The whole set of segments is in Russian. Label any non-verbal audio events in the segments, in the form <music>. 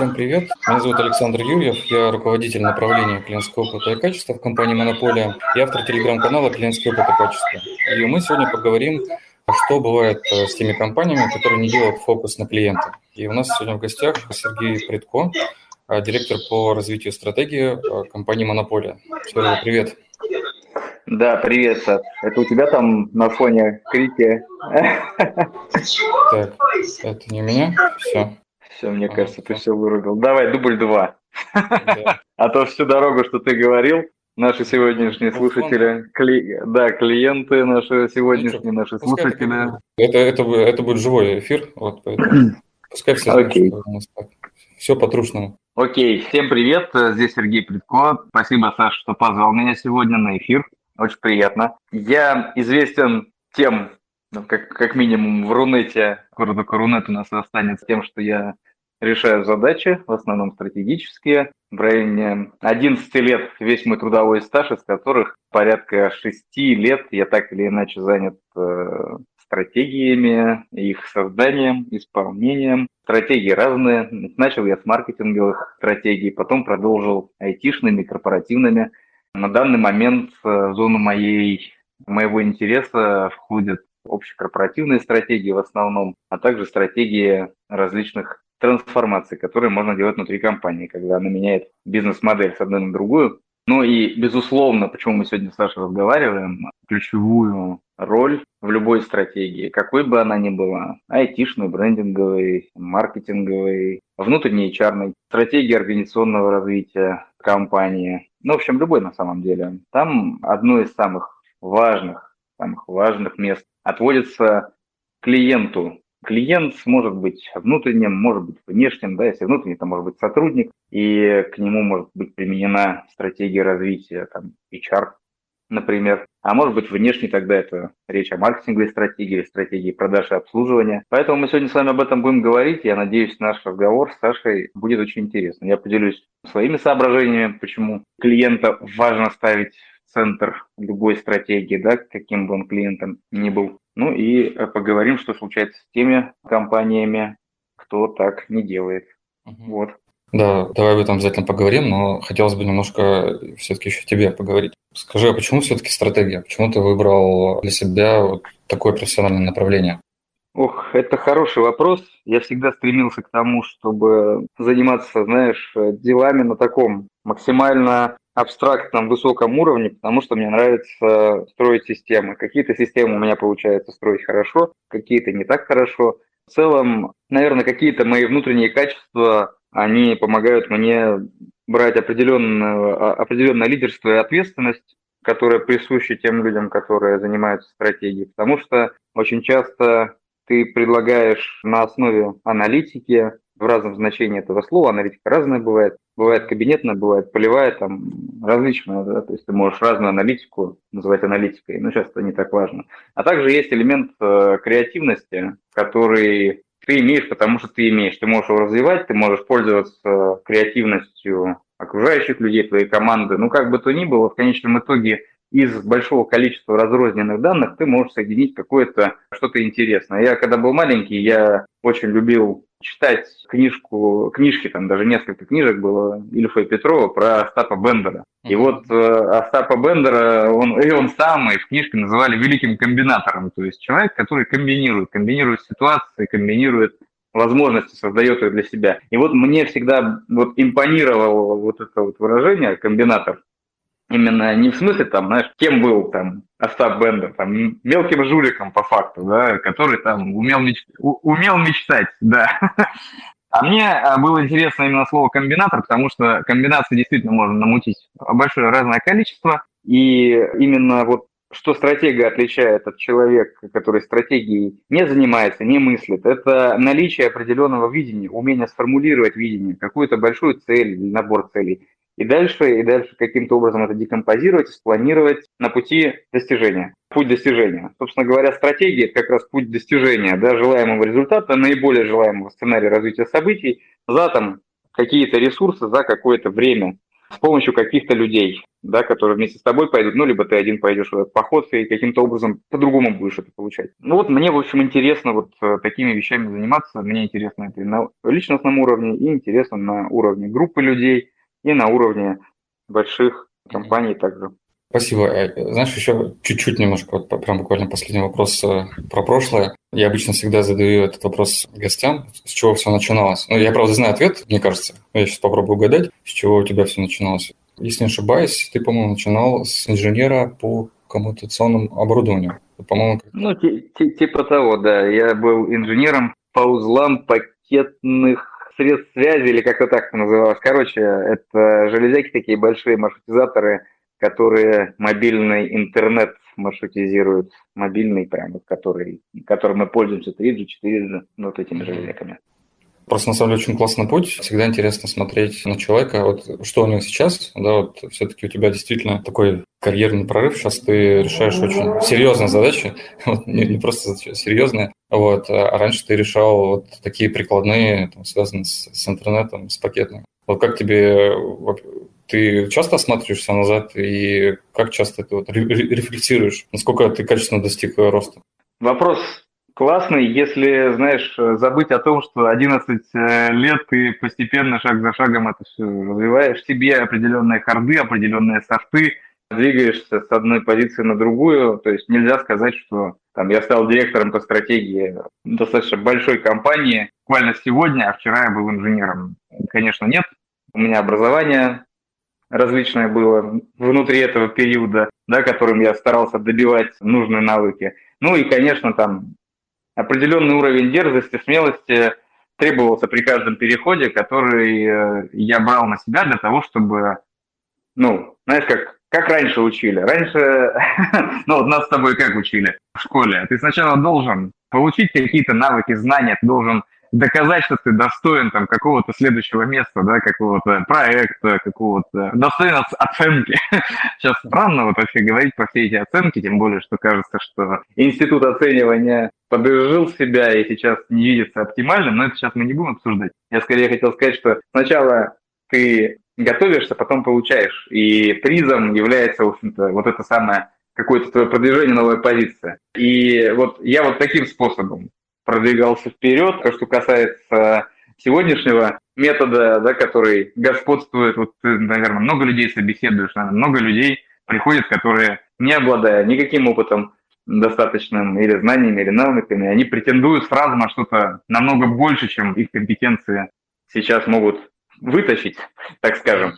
Всем привет. Меня зовут Александр Юрьев. Я руководитель направления клиентского опыта и качества в компании «Монополия» и автор телеграм-канала «Клиентский опыт и качество». И мы сегодня поговорим, что бывает э, с теми компаниями, которые не делают фокус на клиента. И у нас сегодня в гостях Сергей Предко, э, директор по развитию стратегии э, компании «Монополия». Сергей, привет. Да, привет, Сад. Это у тебя там на фоне крики? Так, это не у меня? Все. Все, мне кажется, ты все вырубил. Давай, дубль два. <laughs> А то всю дорогу, что ты говорил, наши сегодняшние слушатели, кли... да, клиенты наши сегодняшние, наши слушатели. Это, это, это будет живой эфир, вот поэтому <clears throat> пускай все знают, что у нас так. Все по-трушному. Окей, всем привет, здесь Сергей Предко. Спасибо, Саша, что позвал меня сегодня на эфир. Очень приятно. Я известен тем, ну, как, как минимум в Рунете, города Рунет у нас останется тем, что я решаю задачи, в основном стратегические. В районе 11 лет весь мой трудовой стаж, из которых порядка 6 лет я так или иначе занят э, стратегиями, их созданием, исполнением. Стратегии разные. Начал я с маркетинговых стратегий, потом продолжил айтишными, корпоративными. На данный момент э, в зону моей, моего интереса входят общекорпоративные стратегии в основном, а также стратегии различных трансформаций, которые можно делать внутри компании, когда она меняет бизнес-модель с одной на другую. Ну и, безусловно, почему мы сегодня с Сашей разговариваем, ключевую роль в любой стратегии, какой бы она ни была, айтишной, брендинговой, маркетинговой, внутренней HR, стратегии организационного развития компании, ну, в общем, любой на самом деле. Там одно из самых важных, самых важных мест отводится клиенту, Клиент может быть внутренним, может быть внешним, да, если внутренний, то может быть сотрудник, и к нему может быть применена стратегия развития, там, HR, например. А может быть внешний, тогда это речь о маркетинговой стратегии, стратегии продаж и обслуживания. Поэтому мы сегодня с вами об этом будем говорить. Я надеюсь, наш разговор с Сашей будет очень интересным. Я поделюсь своими соображениями, почему клиента важно ставить центр любой стратегии, да, каким бы он клиентом ни был. Ну и э, поговорим, что случается с теми компаниями, кто так не делает. Угу. Вот. Да, давай об этом обязательно поговорим, но хотелось бы немножко все-таки еще тебе поговорить. Скажи, а почему все-таки стратегия? Почему ты выбрал для себя вот такое профессиональное направление? Ох, это хороший вопрос. Я всегда стремился к тому, чтобы заниматься, знаешь, делами на таком максимально абстрактном высоком уровне, потому что мне нравится строить системы. Какие-то системы у меня получается строить хорошо, какие-то не так хорошо. В целом, наверное, какие-то мои внутренние качества, они помогают мне брать определенное, а, определенное лидерство и ответственность, которая присуща тем людям, которые занимаются стратегией. Потому что очень часто ты предлагаешь на основе аналитики, в разном значении этого слова, аналитика разная бывает, бывает кабинетная, бывает полевая, там различная, да, то есть ты можешь разную аналитику называть аналитикой, но сейчас это не так важно. А также есть элемент э, креативности, который ты имеешь, потому что ты имеешь. Ты можешь его развивать, ты можешь пользоваться креативностью окружающих людей, твоей команды. Ну, как бы то ни было, в конечном итоге из большого количества разрозненных данных ты можешь соединить какое-то что-то интересное. Я когда был маленький, я очень любил читать книжку, книжки, там даже несколько книжек было Ильфа и Петрова про Остапа Бендера. И вот э, Остапа Бендера, он, и он сам, и в книжке называли великим комбинатором, то есть человек, который комбинирует, комбинирует ситуации, комбинирует возможности, создает их для себя. И вот мне всегда вот импонировало вот это вот выражение «комбинатор», Именно не в смысле, там, знаешь, кем был там Остап Бендер, там, мелким жуликом по факту, да, который там умел, меч... умел мечтать, да. <laughs> А мне а, было интересно именно слово комбинатор, потому что комбинации действительно можно намутить большое разное количество, и именно вот что стратега отличает от человека, который стратегией не занимается, не мыслит, это наличие определенного видения, умение сформулировать видение, какую-то большую цель набор целей, и дальше, и дальше каким-то образом это декомпозировать, спланировать на пути достижения. Путь достижения. Собственно говоря, стратегия – это как раз путь достижения да, желаемого результата, наиболее желаемого сценария развития событий за там какие-то ресурсы, за какое-то время. с помощью каких-то людей, да, которые вместе с тобой пойдут, ну, либо ты один пойдешь в этот поход и каким-то образом по-другому будешь это получать. Ну, вот мне, в общем, интересно вот э, такими вещами заниматься. Мне интересно это и на личностном уровне, и интересно на уровне группы людей, и на уровне больших компаний также. Спасибо. Э, знаешь, еще чуть-чуть немножко, вот прям буквально последний вопрос э, про прошлое. Я обычно всегда задаю этот вопрос гостям, с чего все начиналось. Ну, я, правда, знаю ответ, мне кажется. Я сейчас попробую угадать, с чего у тебя все начиналось. Если не ошибаюсь, ты, по-моему, начинал с инженера по коммутационному оборудованию. По-моему, как... Ну, типа того, да. Я был инженером по узлам пакетных средств связи, или как-то так называлось. Короче, это железяки такие большие, маршрутизаторы, которые мобильный интернет маршрутизируют, мобильный прямо, который, которым мы пользуемся 3G, 4G, ну, вот этими железяками. Просто на самом деле очень классный путь. Всегда интересно смотреть на человека, вот что у него сейчас. Да, вот все-таки у тебя действительно такой карьерный прорыв. Сейчас ты решаешь очень серьезные задачи, <laughs> вот, не, не просто задачи, а серьезные. Вот, а раньше ты решал вот такие прикладные, там, связанные с, с интернетом, с пакетным. Вот как тебе ты часто осматриваешься назад и как часто ты вот рефлексируешь, насколько ты качественно достиг роста? Вопрос классный, если, знаешь, забыть о том, что 11 э, лет ты постепенно, шаг за шагом это все развиваешь себе определенные харды, определенные софты, двигаешься с одной позиции на другую, то есть нельзя сказать, что там я стал директором по стратегии достаточно большой компании буквально сегодня, а вчера я был инженером. Конечно, нет. У меня образование различное было внутри этого периода, да, которым я старался добивать нужные навыки. Ну и, конечно, там определенный уровень дерзости, смелости требовался при каждом переходе, который э, я брал на себя для того, чтобы, ну, знаешь, как, как раньше учили. Раньше, <laughs> ну, вот нас с тобой как учили в школе. Ты сначала должен получить какие-то навыки, знания, ты должен доказать, что ты достоин там какого-то следующего места, да, какого-то проекта, какого-то достоин оценки. <laughs> Сейчас странно вот вообще говорить про все эти оценки, тем более, что кажется, что институт оценивания подожил себя и сейчас не видится оптимальным, но это сейчас мы не будем обсуждать. Я скорее хотел сказать, что сначала ты готовишься, потом получаешь, и призом является, в общем-то, вот это самое какое-то твое продвижение, новая позиция. И вот я вот таким способом продвигался вперед. То, что касается сегодняшнего метода, да, который господствует, вот ты, наверное, много людей собеседуешь, наверное, много людей приходят, которые, не обладая никаким опытом достаточным или знаниями, или навыками, они претендуют сразу на что-то намного больше, чем их компетенции сейчас могут вытащить, так скажем.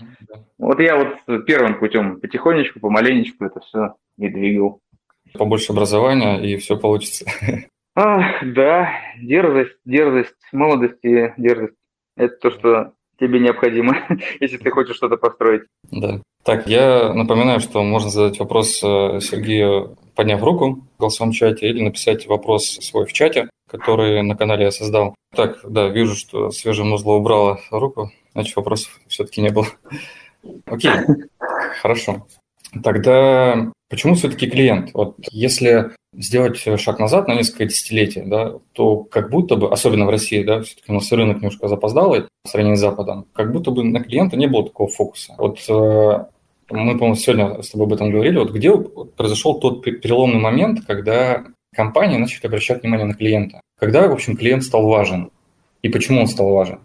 Вот я вот первым путем потихонечку, помаленечку это все и двигал. Побольше образования, и все получится. А, да, дерзость, дерзость, молодость и дерзость. Это то, что тебе необходимо, <laughs> если ты хочешь что-то построить. Да. Так, я напоминаю, что можно задать вопрос э, Сергею, подняв руку в голосовом чате, или написать вопрос свой в чате, который на канале я создал. Так, да, вижу, что свежее музло убрала руку, значит, вопросов все-таки не было. <laughs> Окей, хорошо. Тогда почему все-таки клиент? Вот если сделать шаг назад на несколько десятилетий, да, то как будто бы, особенно в России, да, все-таки у нас рынок немножко запоздалый в сравнении с Западом, как будто бы на клиента не было такого фокуса. Вот э, мы, по-моему, сегодня с тобой об этом говорили, вот где произошел тот переломный момент, когда компании начали обращать внимание на клиента? Когда, в общем, клиент стал важен? И почему он стал важен?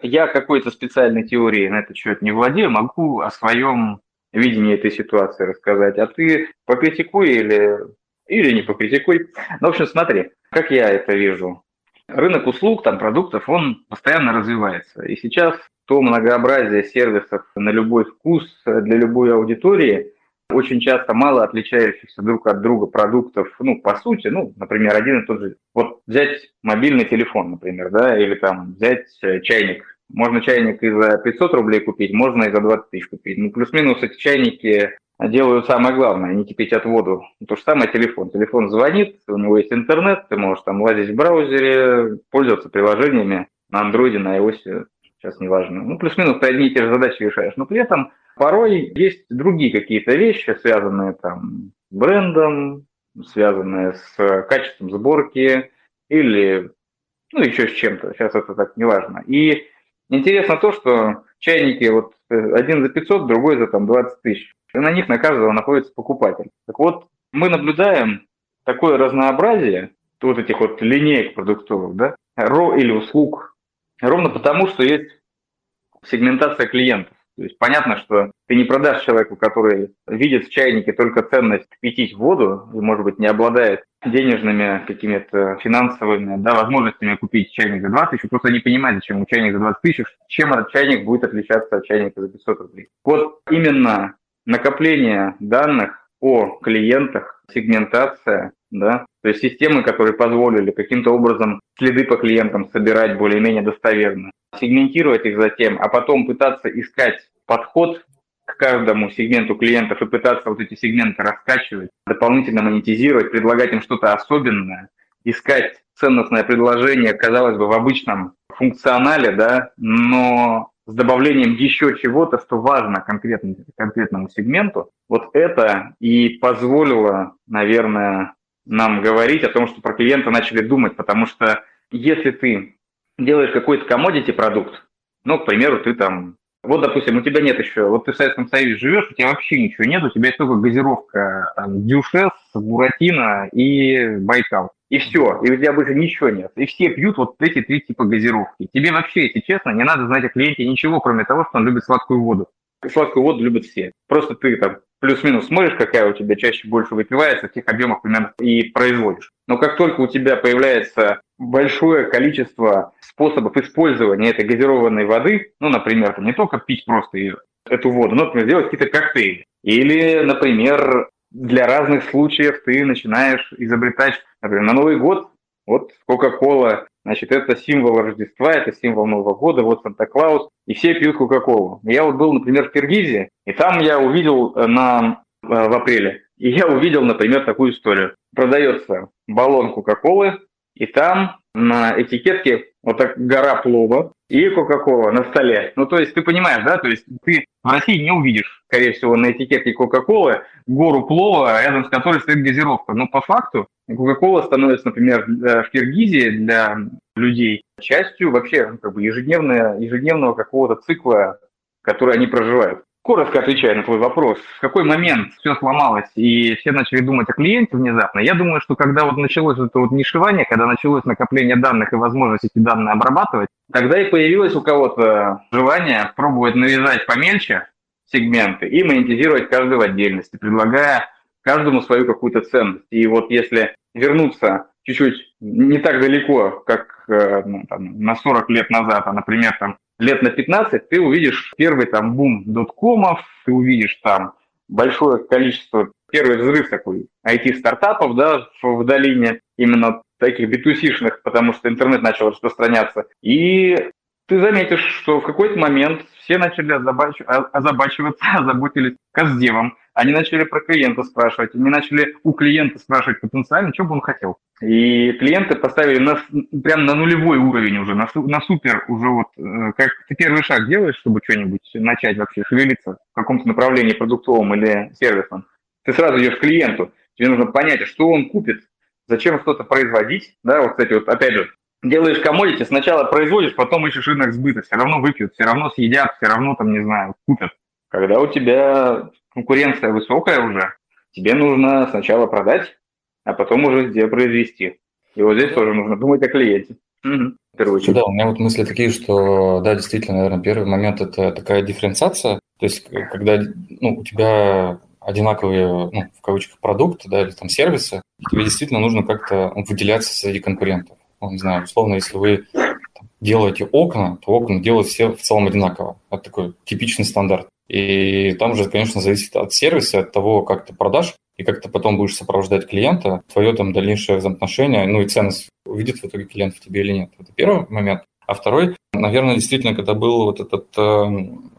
Я какой-то специальной теории на этот счет не владею, могу о своем видение этой ситуации рассказать, а ты покритикуй или, или не покритикуй. Ну, в общем, смотри, как я это вижу. Рынок услуг, там, продуктов, он постоянно развивается. И сейчас то многообразие сервисов на любой вкус для любой аудитории, очень часто мало отличающихся друг от друга продуктов, ну, по сути, ну, например, один и тот же. Вот взять мобильный телефон, например, да, или там взять э, чайник можно чайник и за 500 рублей купить, можно и за 20 тысяч купить. Ну, плюс-минус эти чайники делают самое главное, они кипятят воду. То же самое телефон. Телефон звонит, у него есть интернет, ты можешь там лазить в браузере, пользоваться приложениями на андроиде, на iOS, сейчас неважно. Ну, плюс-минус ты одни и те же задачи решаешь. Но при этом порой есть другие какие-то вещи, связанные там с брендом, связанные с качеством сборки или ну, еще с чем-то. Сейчас это так неважно. И Интересно то, что чайники, вот э, один за 500, другой за там 20 тысяч. И на них на каждого находится покупатель. Так вот, мы наблюдаем такое разнообразие вот этих вот линеек продуктовых, да, ро или услуг, ровно потому, что есть сегментация клиентов. То есть понятно, что ты не продашь человеку, который видит в чайнике только ценность пить воду и, может быть, не обладает денежными какими-то финансовыми да, возможностями купить чайник за 20 тысяч, просто не понимает, зачем чайник за 20 тысяч, чем этот чайник будет отличаться от чайника за 500 рублей. Вот именно накопление данных о клиентах, сегментация, да, то есть системы, которые позволили каким-то образом следы по клиентам собирать более-менее достоверно, сегментировать их затем, а потом пытаться искать подход к каждому сегменту клиентов и пытаться вот эти сегменты раскачивать, дополнительно монетизировать, предлагать им что-то особенное, искать ценностное предложение, казалось бы, в обычном функционале, да, но с добавлением еще чего-то, что важно конкретно, конкретному сегменту, вот это и позволило, наверное, нам говорить о том, что про клиента начали думать, потому что если ты делаешь какой-то commodity продукт, ну, к примеру, ты там, вот, допустим, у тебя нет еще, вот ты в Советском Союзе живешь, у тебя вообще ничего нет, у тебя есть только газировка, там, Дюшес, Буратино и Байкал. И все, и у тебя больше ничего нет. И все пьют вот эти три типа газировки. Тебе вообще, если честно, не надо знать о клиенте ничего, кроме того, что он любит сладкую воду. Сладкую воду любят все. Просто ты там плюс-минус смотришь, какая у тебя чаще больше выпивается, в тех объемах примерно и производишь. Но как только у тебя появляется большое количество способов использования этой газированной воды, ну, например, не только пить просто ее, эту воду, но, например, делать какие-то коктейли. Или, например, для разных случаев ты начинаешь изобретать, например, на Новый год, вот Кока-Кола, значит, это символ Рождества, это символ Нового года, вот Санта-Клаус, и все пьют Кока-Колу. Я вот был, например, в Киргизии, и там я увидел э, на, э, в апреле, и я увидел, например, такую историю. Продается баллон Кока-Колы, и там на этикетке вот так гора плова и Кока-Кола на столе. Ну, то есть ты понимаешь, да, то есть ты в России не увидишь, скорее всего, на этикетке Кока-Колы гору плова, рядом с которой стоит газировка. Но по факту Кока-Кола становится, например, в Киргизии для людей частью вообще ну, как бы ежедневного, ежедневного какого-то цикла, который они проживают. Коротко отвечая на твой вопрос, в какой момент все сломалось и все начали думать о клиенте внезапно, я думаю, что когда вот началось это вот нишевание, когда началось накопление данных и возможность эти данные обрабатывать, тогда и появилось у кого-то желание пробовать навязать помельче сегменты и монетизировать каждый в отдельности, предлагая каждому свою какую-то ценность. И вот если вернуться чуть-чуть не так далеко, как э, ну, там, на 40 лет назад, а, например, там, лет на 15 ты увидишь первый там бум доткомов, ты увидишь там большое количество, первый взрыв такой IT-стартапов, да, в, в долине, именно таких b потому что интернет начал распространяться. И ты заметишь, что в какой-то момент все начали озабачиваться, <laughs> озаботились каздевом, они начали про клиента спрашивать, они начали у клиента спрашивать потенциально, что бы он хотел. И клиенты поставили на, прям на нулевой уровень уже, на, на супер уже вот, э, как ты первый шаг делаешь, чтобы что-нибудь начать вообще шевелиться в каком-то направлении продуктовом или сервисном. Ты сразу идешь к клиенту, тебе нужно понять, что он купит, зачем что-то производить. Да, вот, кстати, вот опять же, делаешь комодити, сначала производишь, потом ищешь рынок сбыта, все равно выпьют, все равно съедят, все равно там, не знаю, купят. Когда у тебя конкуренция высокая уже, тебе нужно сначала продать, а потом уже где произвести. И вот здесь тоже нужно думать о клиенте. Угу. Да, у меня вот мысли такие, что, да, действительно, наверное, первый момент – это такая дифференциация, то есть когда ну, у тебя одинаковые, ну, в кавычках, продукты, да, или там сервисы, тебе действительно нужно как-то выделяться среди конкурентов. Ну, не знаю, условно, если вы делаете окна, то окна делают все в целом одинаково. Это такой типичный стандарт. И там уже, конечно, зависит от сервиса, от того, как ты продашь и как ты потом будешь сопровождать клиента, твое там дальнейшее взаимоотношение, ну и ценность увидит в итоге клиент в тебе или нет. Это первый момент. А второй, наверное, действительно, когда был вот этот э,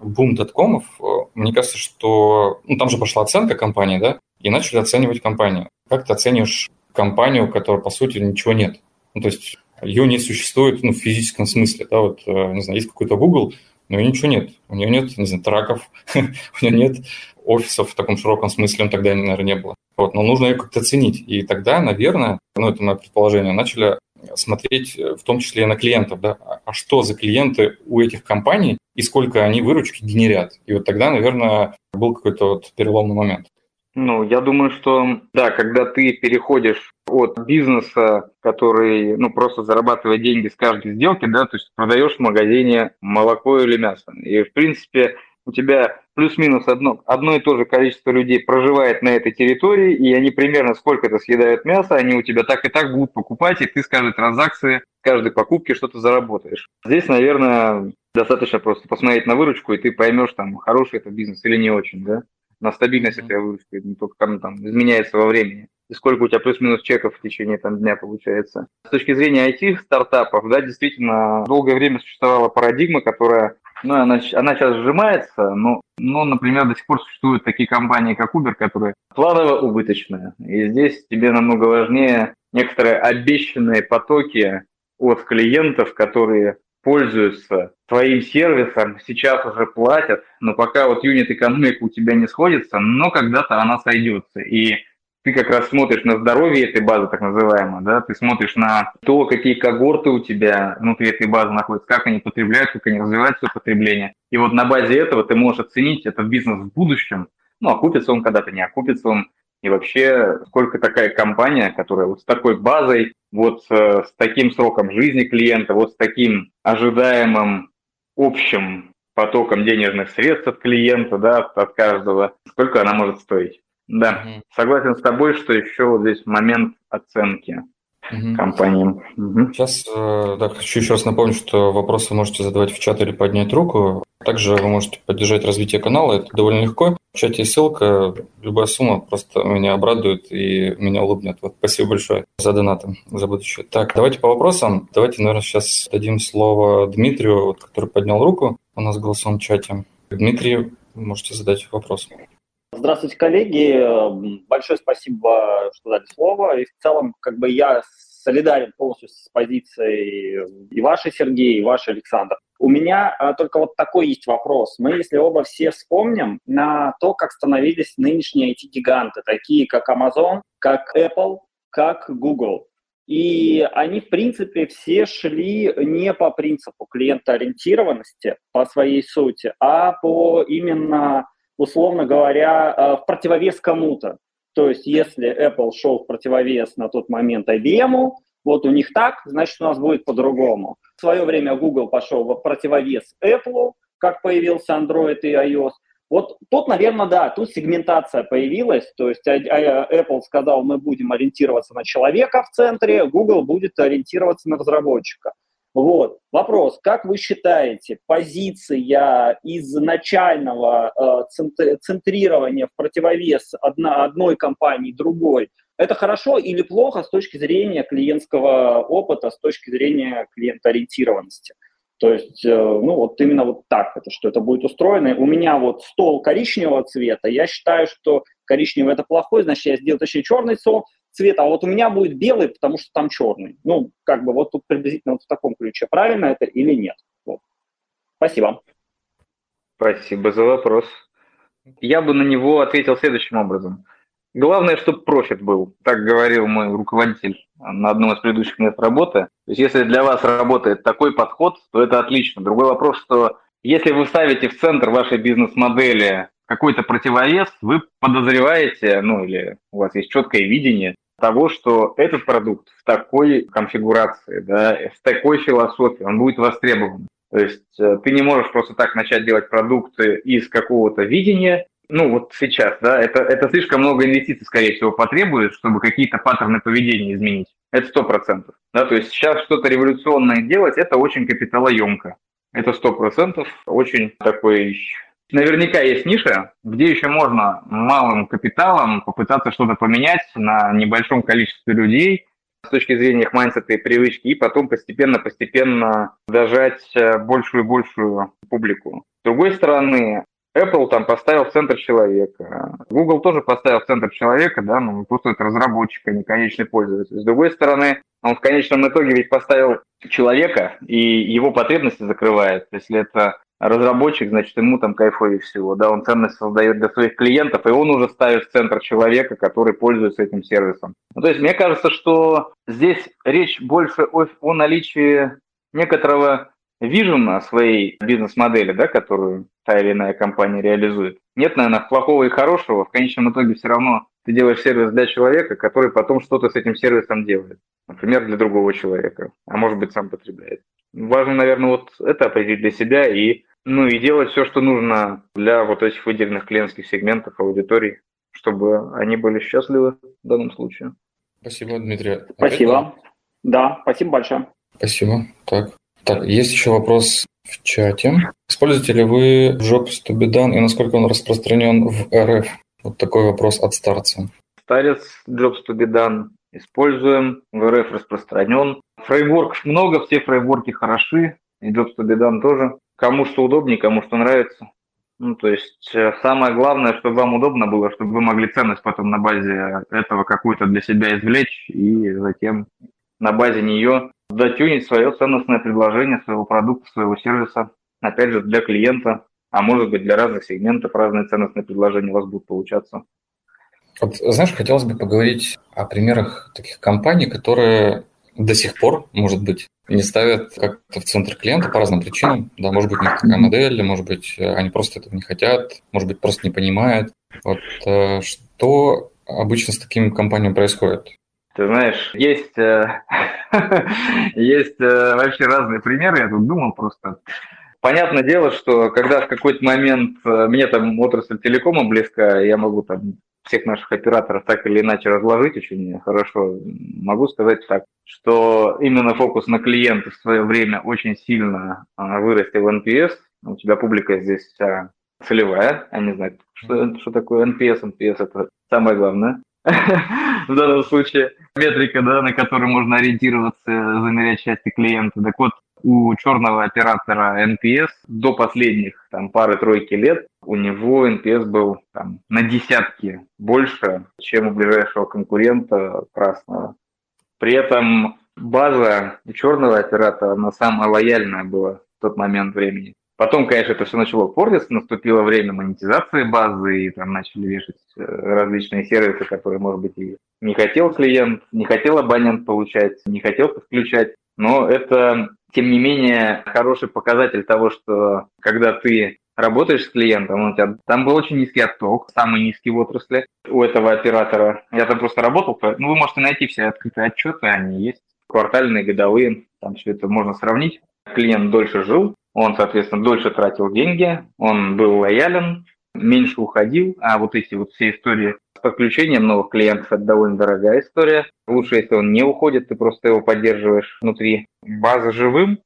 бум доткомов, э, мне кажется, что ну, там же пошла оценка компании, да, и начали оценивать компанию. Как ты оценишь компанию, у которой, по сути, ничего нет? Ну, то есть ее не существует ну, в физическом смысле. Да, вот, э, не знаю, есть какой-то Google, но у ничего нет. У нее нет, не знаю, траков, <laughs> у нее нет офисов в таком широком смысле, он тогда, наверное, не было. Вот, но нужно ее как-то ценить. И тогда, наверное, ну, это мое предположение, начали смотреть в том числе и на клиентов, да, а что за клиенты у этих компаний, и сколько они выручки генерят. И вот тогда, наверное, был какой-то вот переломный момент. Ну, я думаю, что да, когда ты переходишь от бизнеса, который ну, просто зарабатывает деньги с каждой сделки, да, то есть продаешь в магазине молоко или мясо. И, в принципе, у тебя плюс-минус одно, одно и то же количество людей проживает на этой территории, и они примерно сколько-то съедают мясо, они у тебя так и так будут покупать, и ты с каждой транзакции, с каждой покупки что-то заработаешь. Здесь, наверное, достаточно просто посмотреть на выручку, и ты поймешь, там, хороший это бизнес или не очень, да? На стабильность этой выручки, не только там, там изменяется во времени и сколько у тебя плюс-минус чеков в течение там, дня получается. С точки зрения IT-стартапов, да, действительно, долгое время существовала парадигма, которая ну, она, она сейчас сжимается, но, но, например, до сих пор существуют такие компании, как Uber, которые планово убыточные. И здесь тебе намного важнее некоторые обещанные потоки от клиентов, которые пользуются твоим сервисом, сейчас уже платят, но пока вот юнит экономика у тебя не сходится, но когда-то она сойдется. И ты как раз смотришь на здоровье этой базы, так называемой, да, ты смотришь на то, какие когорты у тебя внутри этой базы находятся, как они потребляют, как они развивают свое потребление. И вот на базе этого ты можешь оценить этот бизнес в будущем, ну, окупится он когда-то, не окупится он, и вообще, сколько такая компания, которая вот с такой базой, вот э, с таким сроком жизни клиента, вот с таким ожидаемым общим потоком денежных средств от клиента, да, от каждого, сколько она может стоить. Да, согласен с тобой, что еще вот здесь момент оценки угу. компаниям. Угу. Сейчас э, да, хочу еще раз напомнить, что вопросы можете задавать в чат или поднять руку. Также вы можете поддержать развитие канала, это довольно легко. В чате есть ссылка, любая сумма просто меня обрадует и меня улыбнет. Вот, спасибо большое за донаты, за будущее. Так, давайте по вопросам. Давайте, наверное, сейчас дадим слово Дмитрию, вот, который поднял руку у нас в голосовом чате. Дмитрий, вы можете задать вопрос. Здравствуйте, коллеги. Большое спасибо, что дали слово. И в целом, как бы я солидарен полностью с позицией и вашей, Сергей, и вашей, Александр. У меня а, только вот такой есть вопрос. Мы, если оба все вспомним на то, как становились нынешние IT-гиганты, такие как Amazon, как Apple, как Google. И они, в принципе, все шли не по принципу клиентоориентированности по своей сути, а по именно условно говоря, э, в противовес кому-то. То есть если Apple шел в противовес на тот момент IBM, вот у них так, значит, у нас будет по-другому. В свое время Google пошел в противовес Apple, как появился Android и iOS. Вот тут, наверное, да, тут сегментация появилась, то есть Apple сказал, мы будем ориентироваться на человека в центре, Google будет ориентироваться на разработчика. Вот. Вопрос, как вы считаете, позиция изначального э, центрирования в противовес одна, одной компании другой, это хорошо или плохо с точки зрения клиентского опыта, с точки зрения клиентоориентированности? То есть, э, ну вот именно вот так это, что это будет устроено. У меня вот стол коричневого цвета, я считаю, что коричневый это плохой, значит я сделаю точнее черный стол, цвета, а вот у меня будет белый, потому что там черный. Ну, как бы вот тут приблизительно вот в таком ключе. Правильно это или нет? Вот. Спасибо. Спасибо за вопрос. Я бы на него ответил следующим образом. Главное, чтобы профит был, так говорил мой руководитель на одном из предыдущих мест работы. То есть если для вас работает такой подход, то это отлично. Другой вопрос, что если вы ставите в центр вашей бизнес-модели какой-то противовес, вы подозреваете, ну или у вас есть четкое видение того, что этот продукт в такой конфигурации, да, в такой философии, он будет востребован. То есть э, ты не можешь просто так начать делать продукты из какого-то видения, ну вот сейчас, да, это, это слишком много инвестиций, скорее всего, потребует, чтобы какие-то паттерны поведения изменить. Это сто процентов. Да, то есть сейчас что-то революционное делать, это очень капиталоемко. Это сто процентов очень такой Наверняка есть ниша, где еще можно малым капиталом попытаться что-то поменять на небольшом количестве людей с точки зрения их майндсета и привычки, и потом постепенно-постепенно дожать э, большую и большую публику. С другой стороны, Apple там поставил в центр человека, Google тоже поставил в центр человека, да, ну просто это разработчик, а не конечный пользователь. С другой стороны, он в конечном итоге ведь поставил человека, и его потребности закрывает. Если это разработчик, значит, ему там кайфовее всего, да, он ценность создает для своих клиентов, и он уже ставит в центр человека, который пользуется этим сервисом. Ну, то есть мне кажется, что здесь речь больше о, о наличии некоторого вижен своей бизнес-модели, да, которую та или иная компания реализует. Нет, наверное, плохого и хорошего. В конечном итоге все равно ты делаешь сервис для человека, который потом что-то с этим сервисом делает. Например, для другого человека, а может быть сам потребляет. Важно, наверное, вот это определить для себя и, ну, и делать все, что нужно для вот этих выделенных клиентских сегментов аудитории, чтобы они были счастливы в данном случае. Спасибо, Дмитрий. Спасибо. Да, спасибо большое. Спасибо. Так, так, есть еще вопрос в чате. Используете ли вы Jobs to be done и насколько он распространен в РФ? Вот такой вопрос от старца. Старец Jobs to be done используем, в РФ распространен. Фреймворков много, все фреймворки хороши, и Jobs to be done тоже. Кому что удобнее, кому что нравится. Ну, то есть э, самое главное, чтобы вам удобно было, чтобы вы могли ценность потом на базе этого какую-то для себя извлечь и затем на базе нее дотюнить свое ценностное предложение, своего продукта, своего сервиса, опять же, для клиента, а может быть для разных сегментов разные ценностные предложения у вас будут получаться. Вот, знаешь, хотелось бы поговорить о примерах таких компаний, которые до сих пор, может быть, не ставят как-то в центр клиента по разным причинам. Да, может быть, у них такая модель, может быть, они просто этого не хотят, может быть, просто не понимают. Вот э, что обычно с такими компаниями происходит? Ты знаешь, есть, э, <laughs> есть э, вообще разные примеры, я тут думал просто. Понятное дело, что когда в какой-то момент мне там отрасль телекома близка, я могу там всех наших операторов так или иначе разложить очень хорошо. Могу сказать так, что именно фокус на клиента в свое время очень сильно а, вырастил в NPS. У тебя публика здесь вся целевая, они знают, что, что такое NPS. NPS – это самое главное <laughs> в данном случае. Метрика, да, на которую можно ориентироваться, замерять счастье клиента. Так вот, у черного оператора NPS до последних там, пары-тройки лет у него NPS был там, на десятки больше, чем у ближайшего конкурента красного. При этом база у черного оператора, она самая лояльная была в тот момент времени. Потом, конечно, это все начало портиться, наступило время монетизации базы, и там начали вешать э, различные сервисы, которые, может быть, и не хотел клиент, не хотел абонент получать, не хотел подключать. Но это, тем не менее, хороший показатель того, что когда ты работаешь с клиентом, у тебя там был очень низкий отток, самый низкий в отрасли у этого оператора. Я там просто работал, ну, вы можете найти все открытые отчеты, они есть, квартальные, годовые, там все это можно сравнить. Клиент дольше жил, он, соответственно, дольше тратил деньги, он был лоялен, меньше уходил, а вот эти вот все истории с подключением новых клиентов – это довольно дорогая история. Лучше, если он не уходит, ты просто его поддерживаешь внутри. База живым,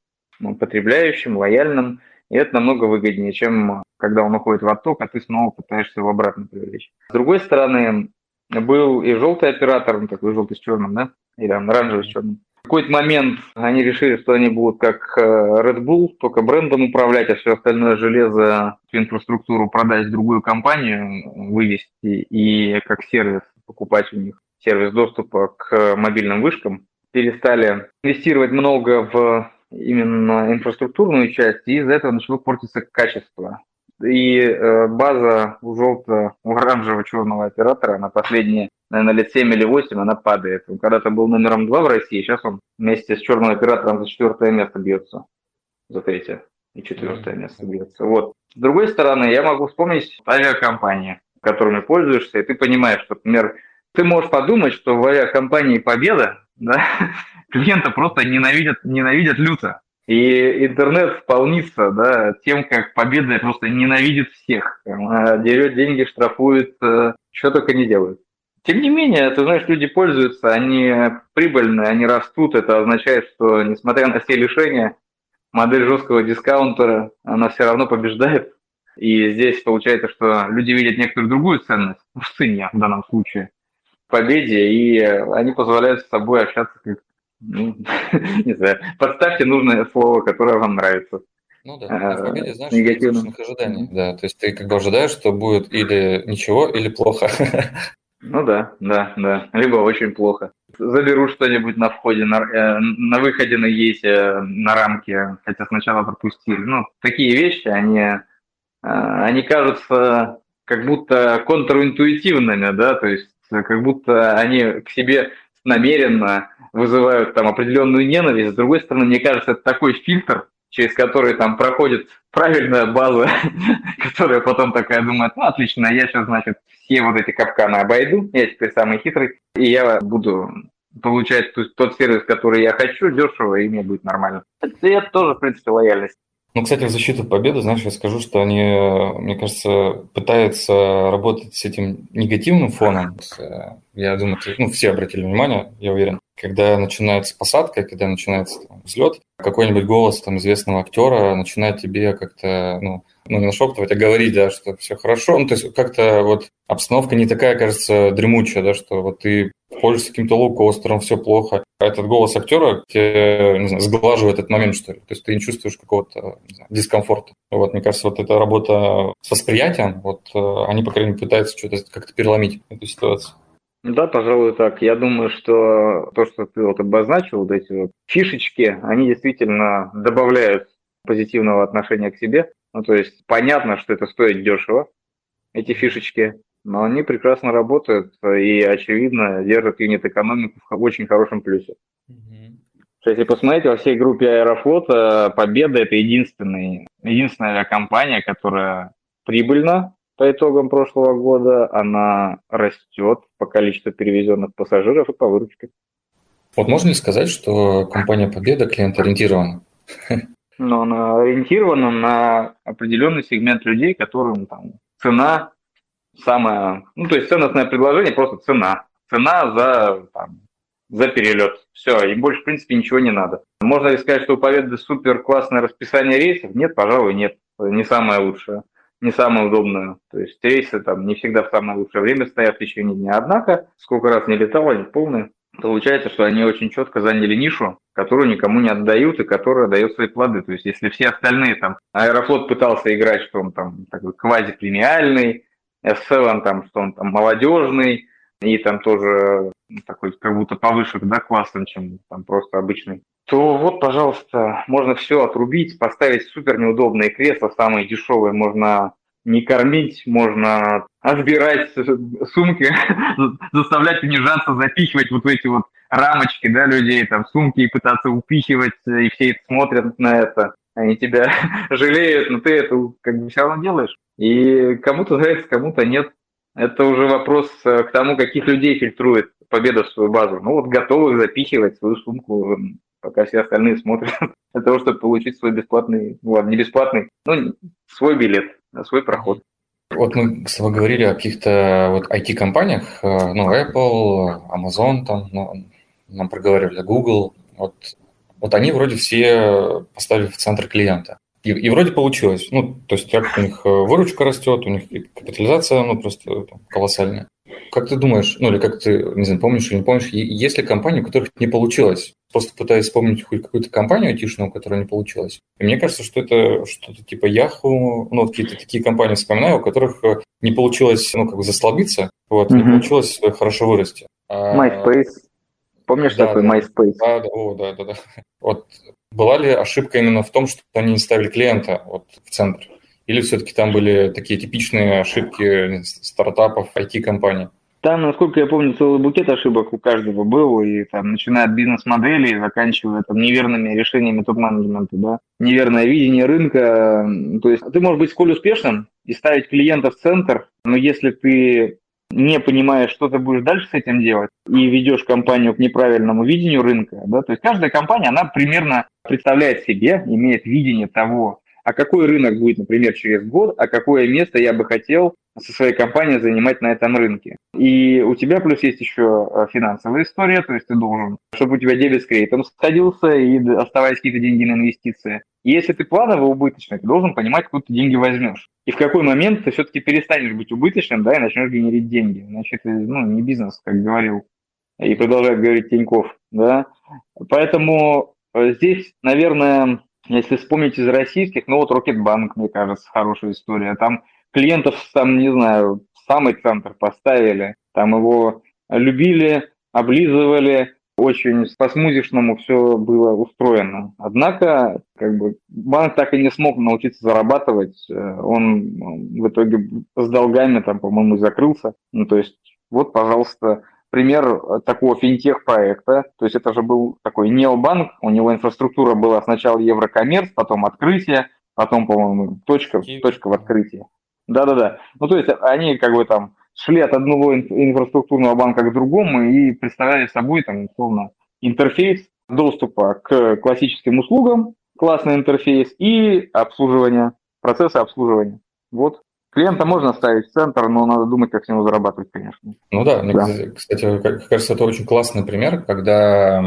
потребляющим, лояльным, и это намного выгоднее, чем когда он уходит в отток, а ты снова пытаешься его обратно привлечь. С другой стороны, был и желтый оператор, ну такой желтый с черным, да, или оранжевый с черным. В какой-то момент они решили, что они будут как э, Red Bull, только брендом управлять, а все остальное железо, инфраструктуру продать в другую компанию, вывести и как сервис покупать у них сервис доступа к мобильным вышкам. Перестали инвестировать много в именно инфраструктурную часть, и из-за этого начало портиться качество. И э, база у желтого, у оранжевого черного оператора на последние, наверное, лет 7 или 8 она падает. Он когда-то был номером 2 в России, сейчас он вместе с черным оператором за четвертое место бьется. За третье и четвертое место бьется. Вот. С другой стороны, я могу вспомнить авиакомпании, которыми пользуешься, и ты понимаешь, что, например, ты можешь подумать, что в авиакомпании «Победа» да, <laughs> клиента просто ненавидят, ненавидят люто. И интернет вполнится да, тем, как Победа просто ненавидит всех. Дерет деньги, штрафует, э, что только не делают. Тем не менее, ты знаешь, люди пользуются, они прибыльные, они растут. Это означает, что несмотря на все лишения, модель жесткого дискаунтера, она все равно побеждает. И здесь получается, что люди видят некоторую другую ценность в цене в данном случае победе, и они позволяют с собой общаться как ну, <laughs> не знаю, подставьте нужное слово, которое вам нравится. Ну да, а, в победе, знаешь, негативных ожиданий. Да, то есть ты как бы ожидаешь, что будет или ничего, или плохо. <laughs> Ну да, да, да. Либо очень плохо. Заберу что-нибудь на входе, на, э, на выходе на ЕСе, на рамке, хотя сначала пропустили. Ну, такие вещи, они, э, они кажутся как будто контринтуитивными, да, то есть как будто они к себе намеренно вызывают там определенную ненависть. С другой стороны, мне кажется, это такой фильтр через который там проходит правильная база, <laughs> которая потом такая думает, ну, отлично, я сейчас, значит, все вот эти капканы обойду, я теперь самый хитрый, и я буду получать тот сервис, который я хочу, дешево, и мне будет нормально. Это тоже, в принципе, лояльность. Ну, кстати, в защиту победы, знаешь, я скажу, что они, мне кажется, пытаются работать с этим негативным фоном. Я думаю, ну, все обратили внимание, я уверен. Когда начинается посадка, когда начинается там, взлет, какой-нибудь голос там известного актера начинает тебе как-то, ну, ну, не нашептывать, а говорить, да, что все хорошо. Ну, то есть как-то вот обстановка не такая, кажется, дремучая, да, что вот ты пользуешься каким-то лоукостером, все плохо. А этот голос актера тебе, не знаю, сглаживает этот момент, что ли. То есть ты не чувствуешь какого-то знаю, дискомфорта. Вот, мне кажется, вот эта работа с восприятием, вот э, они, по крайней мере, пытаются что-то как-то переломить эту ситуацию. Да, пожалуй, так. Я думаю, что то, что ты вот обозначил, вот эти вот фишечки, они действительно добавляют позитивного отношения к себе. Ну, то есть понятно, что это стоит дешево, эти фишечки, но они прекрасно работают и, очевидно, держат юнит-экономику в очень хорошем плюсе. Mm-hmm. Если посмотреть, во всей группе Аэрофлота Победа – это единственный, единственная авиакомпания, которая прибыльна по итогам прошлого года, она растет по количеству перевезенных пассажиров и по выручке. Вот можно ли сказать, что компания Победа клиент-ориентирована? но она ориентирована на определенный сегмент людей, которым там цена самая, ну то есть ценностное предложение просто цена, цена за там, за перелет. Все, им больше, в принципе, ничего не надо. Можно ли сказать, что у Победы супер классное расписание рейсов? Нет, пожалуй, нет. Не самое лучшее, не самое удобное. То есть рейсы там не всегда в самое лучшее время стоят в течение дня. Однако, сколько раз не летал, они полные. Получается, что они очень четко заняли нишу, которую никому не отдают и которая дает свои плоды. То есть, если все остальные там, Аэрофлот пытался играть, что он там такой квази-премиальный, S7 там, что он там молодежный, и там тоже такой как будто повыше да, классом, чем там просто обычный, то вот, пожалуйста, можно все отрубить, поставить супер неудобные кресла, самые дешевые, можно не кормить, можно отбирать сумки, <laughs> заставлять унижаться, запихивать вот эти вот рамочки, да, людей, там, сумки и пытаться упихивать, и все это смотрят на это, они тебя <laughs> жалеют, но ты это как бы все равно делаешь. И кому-то нравится, кому-то нет. Это уже вопрос э, к тому, каких людей фильтрует победа в свою базу. Ну вот готовы запихивать свою сумку, пока все остальные смотрят, <laughs> для того, чтобы получить свой бесплатный, ну ладно, не бесплатный, ну, свой билет, свой проход. Вот мы с тобой говорили о каких-то вот IT-компаниях, э, ну, Apple, Amazon, там, ну, нам проговаривали Google. Вот, вот они вроде все поставили в центр клиента. И, и вроде получилось. Ну, то есть как у них э, выручка растет, у них капитализация, ну, просто там, колоссальная. Как ты думаешь, ну, или как ты, не знаю, помнишь или не помнишь, есть ли компании, у которых не получилось? Просто пытаюсь вспомнить хоть какую-то компанию айтишную, у которой не получилось. И мне кажется, что это что-то типа Yahoo, ну, какие-то такие компании вспоминаю, у которых э, не получилось, ну, как бы заслабиться, вот, mm-hmm. не получилось э, хорошо вырасти. А MySpace. Помнишь да, такой да, MySpace? Да, да, о, да, да, да. Вот была ли ошибка именно в том, что они не ставили клиента вот в центр? Или все-таки там были такие типичные ошибки стартапов, IT-компаний? Там, насколько я помню, целый букет ошибок у каждого был, и там, начиная от бизнес-модели и заканчивая там неверными решениями топ-менеджмента, да, неверное видение рынка. То есть ты можешь быть сколь успешным и ставить клиента в центр, но если ты не понимаешь, что ты будешь дальше с этим делать, и ведешь компанию к неправильному видению рынка, да, то есть каждая компания, она примерно представляет себе, имеет видение того, а какой рынок будет, например, через год, а какое место я бы хотел со своей компанией занимать на этом рынке. И у тебя плюс есть еще э, финансовая история, то есть ты должен, чтобы у тебя дебет с кредитом сходился и оставались какие-то деньги на инвестиции. И если ты планово убыточный, ты должен понимать, откуда ты деньги возьмешь. И в какой момент ты все-таки перестанешь быть убыточным, да, и начнешь генерить деньги. Значит, ну, не бизнес, как говорил, и продолжает говорить Тиньков, да. Поэтому э, здесь, наверное, если вспомнить из российских, ну вот Рокетбанк, мне кажется, хорошая история. Там клиентов, там, не знаю, в самый центр поставили, там его любили, облизывали, очень по-смузишному все было устроено. Однако, как бы, банк так и не смог научиться зарабатывать. Э, он в итоге с долгами, там, по-моему, закрылся. Ну, то есть, вот, пожалуйста, пример такого финтех-проекта. То есть это же был такой необанк, у него инфраструктура была сначала Еврокоммерс, потом открытие, потом, по-моему, точка, точка в открытии. Да-да-да. Ну, то есть они как бы там шли от одного инфраструктурного банка к другому и представляли собой, там, условно, интерфейс доступа к классическим услугам, классный интерфейс и обслуживание, процесса обслуживания. Вот. Клиента можно ставить в центр, но надо думать, как с него зарабатывать, конечно. Ну да, да. кстати, кажется, это очень классный пример, когда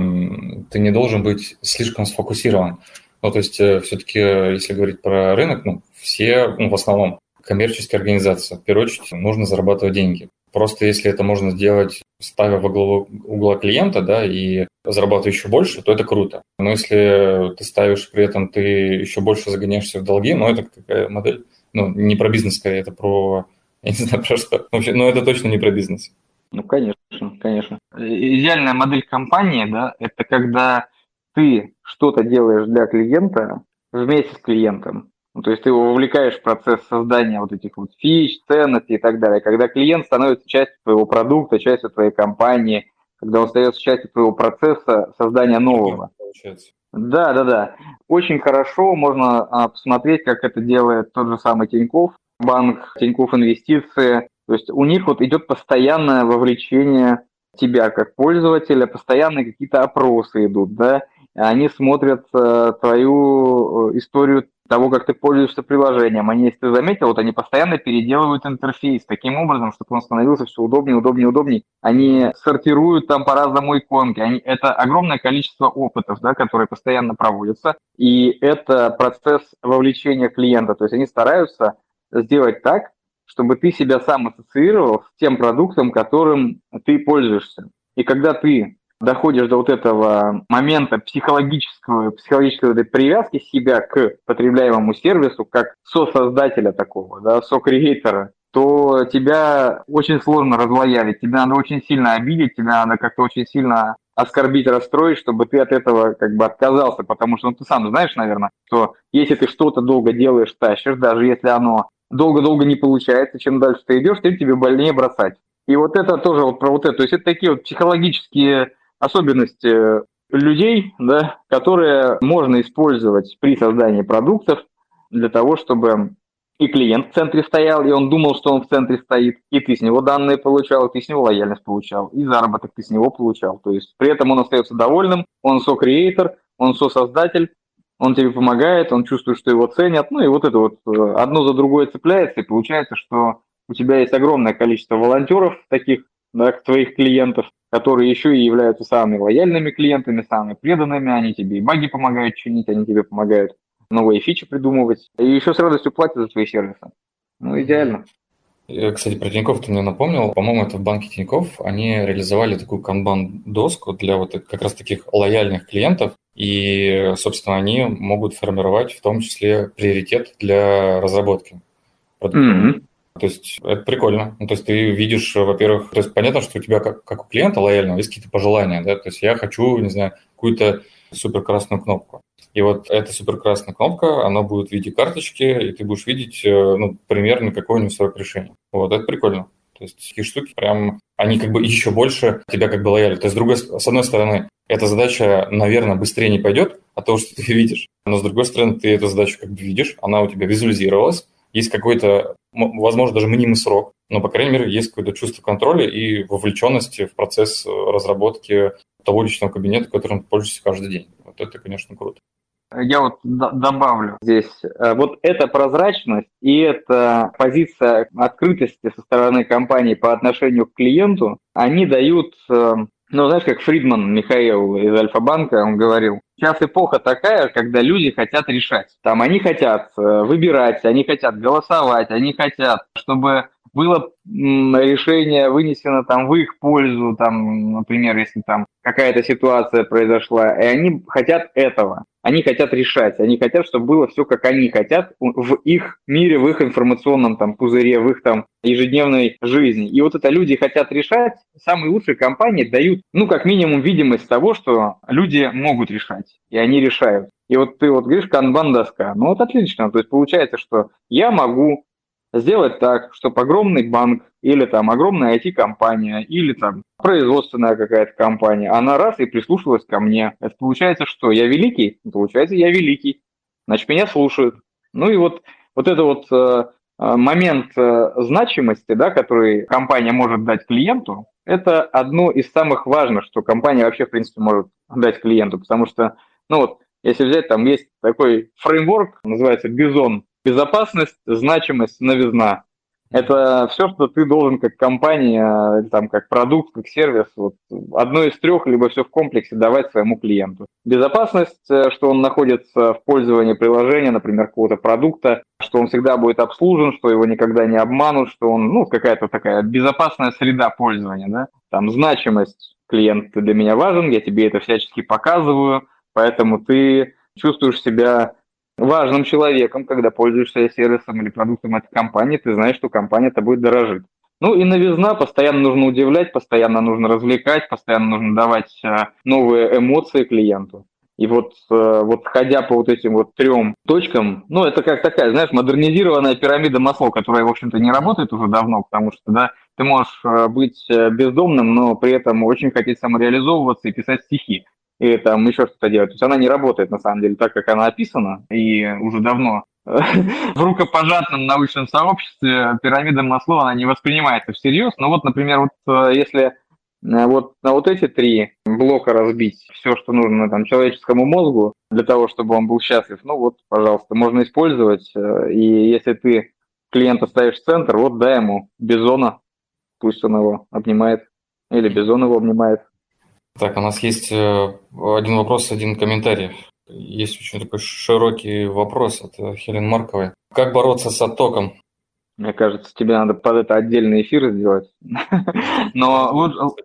ты не должен быть слишком сфокусирован. Ну, то есть, э, все-таки, если говорить про рынок, ну, все, ну, в основном, коммерческие организации. В первую очередь, нужно зарабатывать деньги. Просто если это можно сделать, ставя во главу угла клиента, да, и зарабатывать еще больше, то это круто. Но если ты ставишь при этом, ты еще больше загоняешься в долги, ну, это такая модель, ну, не про бизнес, скорее, это про, <laughs> я не знаю, про что. Вообще, но это точно не про бизнес. Ну, конечно, конечно. Идеальная модель компании, да, это когда ты что-то делаешь для клиента вместе с клиентом. Ну, то есть ты его вовлекаешь в процесс создания вот этих вот фич, ценностей и так далее. Когда клиент становится частью твоего продукта, частью твоей компании, когда он становится частью твоего процесса создания нового. Да, да, да. Очень хорошо можно а, посмотреть, как это делает тот же самый Тиньков, банк Тиньков Инвестиции. То есть у них вот идет постоянное вовлечение тебя как пользователя, постоянные какие-то опросы идут, да, они смотрят э, твою э, историю того, как ты пользуешься приложением. Они, если ты заметил, вот они постоянно переделывают интерфейс таким образом, чтобы он становился все удобнее, удобнее, удобнее. Они сортируют там по-разному иконки. Они, это огромное количество опытов, да, которые постоянно проводятся. И это процесс вовлечения клиента. То есть они стараются сделать так, чтобы ты себя сам ассоциировал с тем продуктом, которым ты пользуешься. И когда ты доходишь до вот этого момента психологического, психологической этой привязки себя к потребляемому сервису, как со-создателя такого, да, со-креатора, то тебя очень сложно разлоялить, тебя надо очень сильно обидеть, тебя надо как-то очень сильно оскорбить, расстроить, чтобы ты от этого как бы отказался, потому что ну, ты сам знаешь, наверное, что если ты что-то долго делаешь, тащишь, даже если оно долго-долго не получается, чем дальше ты идешь, тем тебе больнее бросать. И вот это тоже вот про вот это, то есть это такие вот психологические особенности людей, да, которые можно использовать при создании продуктов для того, чтобы и клиент в центре стоял, и он думал, что он в центре стоит, и ты с него данные получал, и ты с него лояльность получал, и заработок ты с него получал. То есть при этом он остается довольным, он со-креатор, он со-создатель, он тебе помогает, он чувствует, что его ценят, ну и вот это вот э, одно за другое цепляется, и получается, что у тебя есть огромное количество волонтеров таких, да, твоих клиентов, которые еще и являются самыми лояльными клиентами, самыми преданными, они тебе и баги помогают чинить, они тебе помогают новые фичи придумывать, и еще с радостью платят за свои сервисы. Ну, идеально. Кстати, про Тинькофф ты мне напомнил. По-моему, это в банке Тинькофф. Они реализовали такую канбан-доску для вот как раз таких лояльных клиентов. И, собственно, они могут формировать в том числе приоритет для разработки. Mm-hmm. То есть это прикольно. Ну, то есть ты видишь, во-первых, то есть понятно, что у тебя как, как у клиента лояльного есть какие-то пожелания, да, то есть я хочу, не знаю, какую-то супер красную кнопку. И вот эта супер красная кнопка, она будет в виде карточки, и ты будешь видеть, э, ну, примерно какой-нибудь срок решения. Вот, это прикольно. То есть такие штуки прям, они как бы еще больше тебя как бы лояли. То есть, с, другой, с одной стороны, эта задача, наверное, быстрее не пойдет от того, что ты видишь. Но с другой стороны, ты эту задачу как бы видишь, она у тебя визуализировалась, есть какой-то, возможно, даже мнимый срок, но, по крайней мере, есть какое-то чувство контроля и вовлеченности в процесс э, разработки того личного кабинета, которым ты пользуешься каждый день. Вот это, конечно, круто. Я вот добавлю здесь. Э, вот эта прозрачность и эта позиция открытости со стороны компании по отношению к клиенту, они дают э, ну, знаешь, как Фридман Михаил из Альфа-банка, он говорил, сейчас эпоха такая, когда люди хотят решать. Там они хотят э, выбирать, они хотят голосовать, они хотят, чтобы было решение вынесено там в их пользу, там, например, если там какая-то ситуация произошла, и они хотят этого они хотят решать, они хотят, чтобы было все, как они хотят в их мире, в их информационном там пузыре, в их там ежедневной жизни. И вот это люди хотят решать, самые лучшие компании дают, ну, как минимум, видимость того, что люди могут решать, и они решают. И вот ты вот говоришь, канбан-доска, ну вот отлично, то есть получается, что я могу сделать так, чтобы огромный банк или там огромная IT-компания или там производственная какая-то компания, она раз и прислушалась ко мне. Это получается что? Я великий? Получается, я великий. Значит, меня слушают. Ну и вот, вот это вот э, э момент э, значимости, да, который компания может дать клиенту, это одно из самых важных, что компания вообще, в принципе, может дать клиенту, потому что, ну вот, если взять, там есть такой фреймворк, называется Бизон, безопасность, значимость, новизна. Это все, что ты должен как компания, там, как продукт, как сервис, вот, одно из трех, либо все в комплексе давать своему клиенту. Безопасность, э, что он находится в пользовании приложения, например, какого-то продукта, что он всегда будет обслужен, что его никогда не обманут, что он, ну, какая-то такая безопасная среда пользования, да. Там значимость клиент для меня важен, я тебе это всячески показываю, поэтому ты чувствуешь себя важным человеком, когда пользуешься сервисом или продуктом этой компании, ты знаешь, что компания тобой дорожит. Ну и новизна, постоянно нужно удивлять, постоянно нужно развлекать, постоянно нужно давать э, новые эмоции клиенту. И вот, э, вот ходя по вот этим вот трем точкам, ну, это как такая, знаешь, модернизированная пирамида маслов, которая, в общем-то, не работает уже давно, потому что, да, ты можешь э, быть бездомным, но при этом очень хотеть самореализовываться и писать стихи или там еще что-то делать. То есть она не работает на самом деле так, как она описана, и уже давно <laughs> в рукопожатном научном сообществе пирамида Маслоу, она не воспринимается всерьез. Но вот, например, вот э, если э, вот на вот эти три блока разбить все, что нужно там человеческому мозгу для того, чтобы он был счастлив, ну вот, пожалуйста, можно использовать. Э, и если ты клиента ставишь в центр, вот дай ему бизона, пусть он его обнимает, или бизон его обнимает. Так, у нас есть э, один вопрос, один комментарий. Есть очень такой широкий вопрос от э, Хелен Марковой. Как бороться с оттоком? Мне кажется, тебе надо под это отдельный эфир сделать. <laughs> Но вот...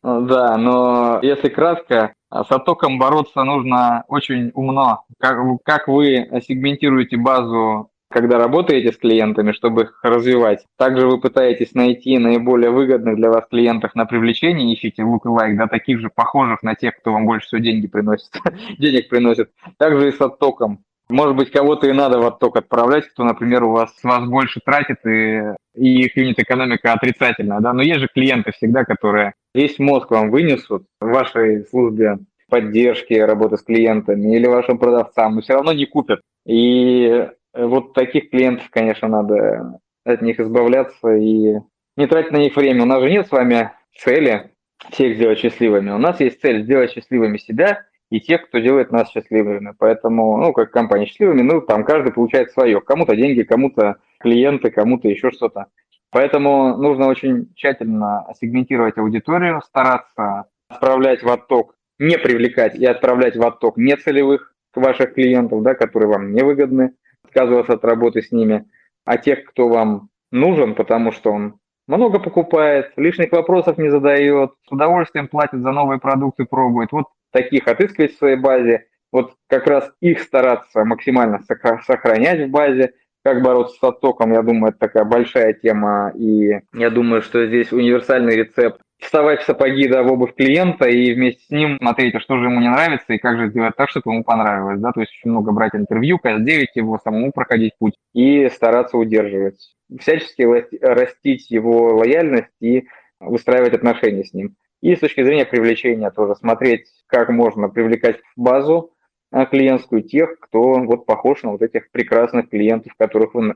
Да, но если кратко, с оттоком бороться нужно очень умно. Как, как вы сегментируете базу когда работаете с клиентами, чтобы их развивать. Также вы пытаетесь найти наиболее выгодных для вас клиентов на привлечение, ищите лук и лайк, да, таких же похожих на тех, кто вам больше всего деньги приносит, <laughs> денег приносит. Также и с оттоком. Может быть, кого-то и надо в отток отправлять, кто, например, у вас, вас больше тратит, и, и их юнит-экономика отрицательная, да, но есть же клиенты всегда, которые весь мозг вам вынесут в вашей службе поддержки, работы с клиентами или вашим продавцам, но все равно не купят. И вот таких клиентов, конечно, надо от них избавляться и не тратить на них время. У нас же нет с вами цели всех сделать счастливыми. У нас есть цель сделать счастливыми себя и тех, кто делает нас счастливыми. Поэтому, ну, как компания счастливыми, ну, там каждый получает свое. Кому-то деньги, кому-то клиенты, кому-то еще что-то. Поэтому нужно очень тщательно сегментировать аудиторию, стараться отправлять в отток, не привлекать и отправлять в отток нецелевых ваших клиентов, да, которые вам невыгодны отказываться от работы с ними, а тех, кто вам нужен, потому что он много покупает, лишних вопросов не задает, с удовольствием платит за новые продукты, пробует. Вот таких отыскивать в своей базе, вот как раз их стараться максимально сохранять в базе, как бороться с оттоком, я думаю, это такая большая тема, и я думаю, что здесь универсальный рецепт вставать в сапоги, да, в обувь клиента и вместе с ним смотреть, а что же ему не нравится и как же сделать так, чтобы ему понравилось, да, то есть очень много брать интервью, каздевить его, самому проходить путь и стараться удерживать. Всячески растить его лояльность и выстраивать отношения с ним. И с точки зрения привлечения тоже смотреть, как можно привлекать в базу а, клиентскую тех, кто вот похож на вот этих прекрасных клиентов, которых вы,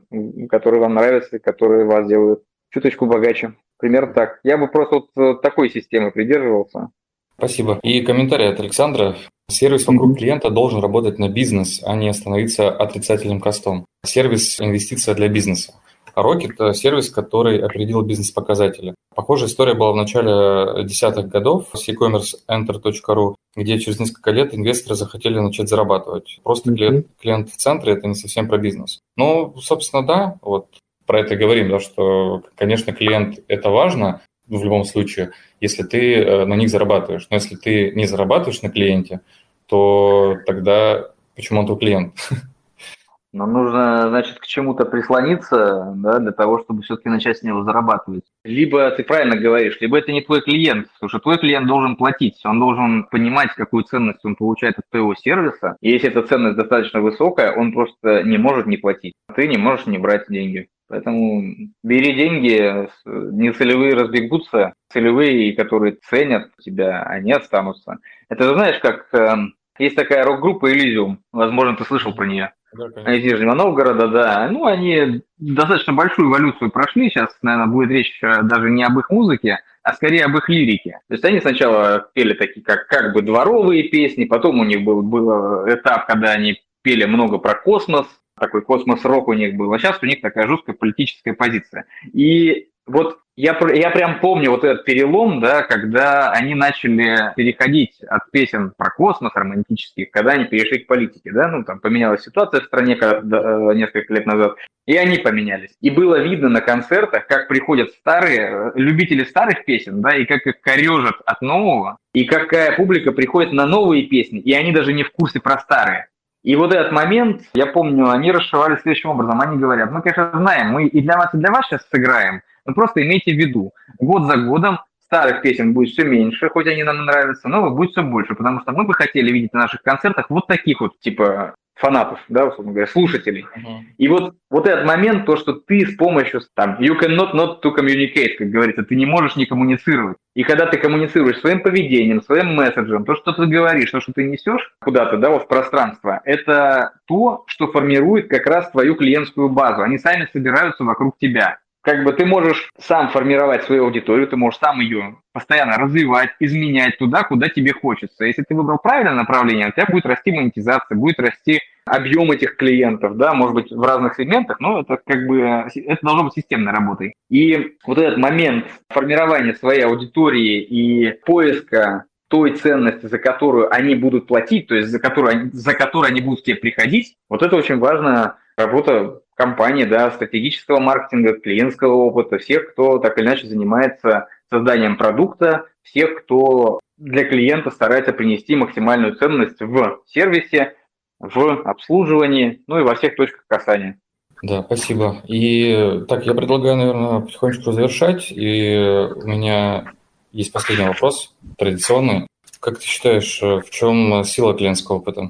которые вам нравятся, которые вас делают чуточку богаче. Примерно так. Я бы просто вот э, такой системы придерживался. Спасибо. И комментарий от Александра. Сервис вокруг клиента должен работать на бизнес, а не становиться отрицательным костом. Сервис – инвестиция для бизнеса. А Rocket – сервис, который определил бизнес-показатели. Похожая история была в начале десятых годов с e-commerce enter.ru, где через несколько лет инвесторы захотели начать зарабатывать. Просто mm-hmm. клиент, клиент в центре – это не совсем про бизнес. Ну, собственно, да, вот про это говорим, да, что, конечно, клиент – это важно в любом случае, если ты э, на них зарабатываешь. Но если ты не зарабатываешь на клиенте, то тогда почему он твой клиент? <laughs> Но нужно, значит, к чему-то прислониться, да, для того, чтобы все-таки начать с него зарабатывать. Либо ты правильно говоришь, либо это не твой клиент, потому что твой клиент должен платить, он должен понимать, какую ценность он получает от твоего сервиса. И если эта ценность достаточно высокая, он просто не может не платить. Ты не можешь не брать деньги. Поэтому бери деньги, нецелевые разбегутся, целевые, которые ценят тебя, они останутся. Это знаешь, как э, есть такая рок-группа Elysium, возможно, ты слышал про нее. Да, из Нижнего Новгорода, да. Ну, они достаточно большую эволюцию прошли. Сейчас, наверное, будет речь э, даже не об их музыке, а скорее об их лирике. То есть они сначала пели такие как, как бы дворовые песни, потом у них был, был этап, когда они пели много про космос, такой космос-рок у них был, а сейчас у них такая жесткая политическая позиция. И вот я, я прям помню вот этот перелом, да, когда они начали переходить от песен про космос романтических, когда они перешли к политике, да, ну там поменялась ситуация в стране когда, э, несколько лет назад, и они поменялись. И было видно на концертах, как приходят старые, любители старых песен, да, и как их корежат от нового, и какая публика приходит на новые песни, и они даже не в курсе про старые. И вот этот момент, я помню, они расшивали следующим образом. Они говорят, мы, конечно, знаем, мы и для вас, и для вас сейчас сыграем, но просто имейте в виду, год за годом старых песен будет все меньше, хоть они нам нравятся, но будет все больше, потому что мы бы хотели видеть на наших концертах вот таких вот, типа, фанатов, да, условно говоря, слушателей. Uh-huh. И вот, вот этот момент, то, что ты с помощью, там, you cannot not to communicate, как говорится, ты не можешь не коммуницировать. И когда ты коммуницируешь своим поведением, своим месседжем, то, что ты говоришь, то, что ты несешь куда-то, да, вот в пространство, это то, что формирует как раз твою клиентскую базу. Они сами собираются вокруг тебя как бы ты можешь сам формировать свою аудиторию, ты можешь сам ее постоянно развивать, изменять туда, куда тебе хочется. Если ты выбрал правильное направление, у тебя будет расти монетизация, будет расти объем этих клиентов, да, может быть, в разных сегментах, но это как бы, это должно быть системной работой. И вот этот момент формирования своей аудитории и поиска той ценности, за которую они будут платить, то есть за которую, за которую они будут к тебе приходить, вот это очень важная работа компании, да, стратегического маркетинга, клиентского опыта, всех, кто так или иначе занимается созданием продукта, всех, кто для клиента старается принести максимальную ценность в сервисе, в обслуживании, ну и во всех точках касания. Да, спасибо. И так, я предлагаю, наверное, потихонечку завершать. И у меня есть последний вопрос, традиционный. Как ты считаешь, в чем сила клиентского опыта?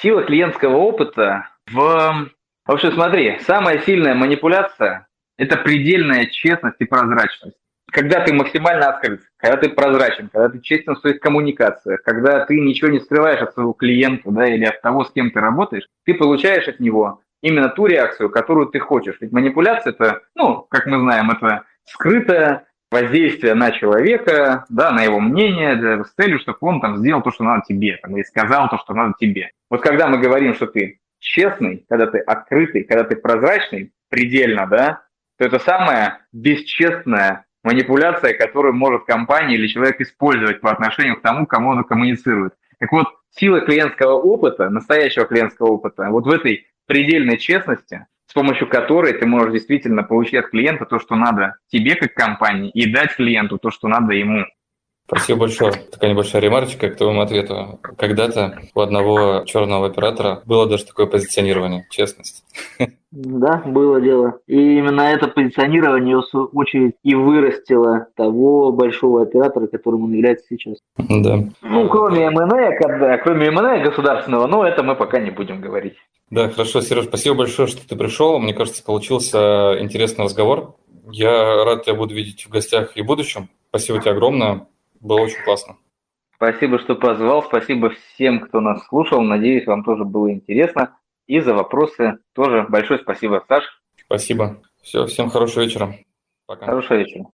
Сила клиентского опыта в в общем, смотри, самая сильная манипуляция – это предельная честность и прозрачность. Когда ты максимально открыт, когда ты прозрачен, когда ты честен в своих коммуникациях, когда ты ничего не скрываешь от своего клиента да, или от того, с кем ты работаешь, ты получаешь от него именно ту реакцию, которую ты хочешь. Ведь манипуляция – это, ну, как мы знаем, это скрытое воздействие на человека, да, на его мнение, с целью, чтобы он там сделал то, что надо тебе, там, или сказал то, что надо тебе. Вот когда мы говорим, что ты честный, когда ты открытый, когда ты прозрачный, предельно, да, то это самая бесчестная манипуляция, которую может компания или человек использовать по отношению к тому, кому он коммуницирует. Так вот, сила клиентского опыта, настоящего клиентского опыта, вот в этой предельной честности, с помощью которой ты можешь действительно получить от клиента то, что надо тебе как компании, и дать клиенту то, что надо ему. Спасибо большое. Такая небольшая ремарочка к твоему ответу. Когда-то у одного черного оператора было даже такое позиционирование, честность. Да, было дело. И именно это позиционирование, в свою очередь, и вырастило того большого оператора, которым он является сейчас. Да. Ну, кроме МНЭ, когда, кроме МНЭ государственного, но это мы пока не будем говорить. Да, хорошо, Сереж, спасибо большое, что ты пришел. Мне кажется, получился интересный разговор. Я рад тебя буду видеть в гостях и в будущем. Спасибо тебе огромное. Было очень классно. Спасибо, что позвал. Спасибо всем, кто нас слушал. Надеюсь, вам тоже было интересно. И за вопросы тоже большое спасибо, Саш. Спасибо. Все, всем хорошего вечера. Пока. Хорошего вечера.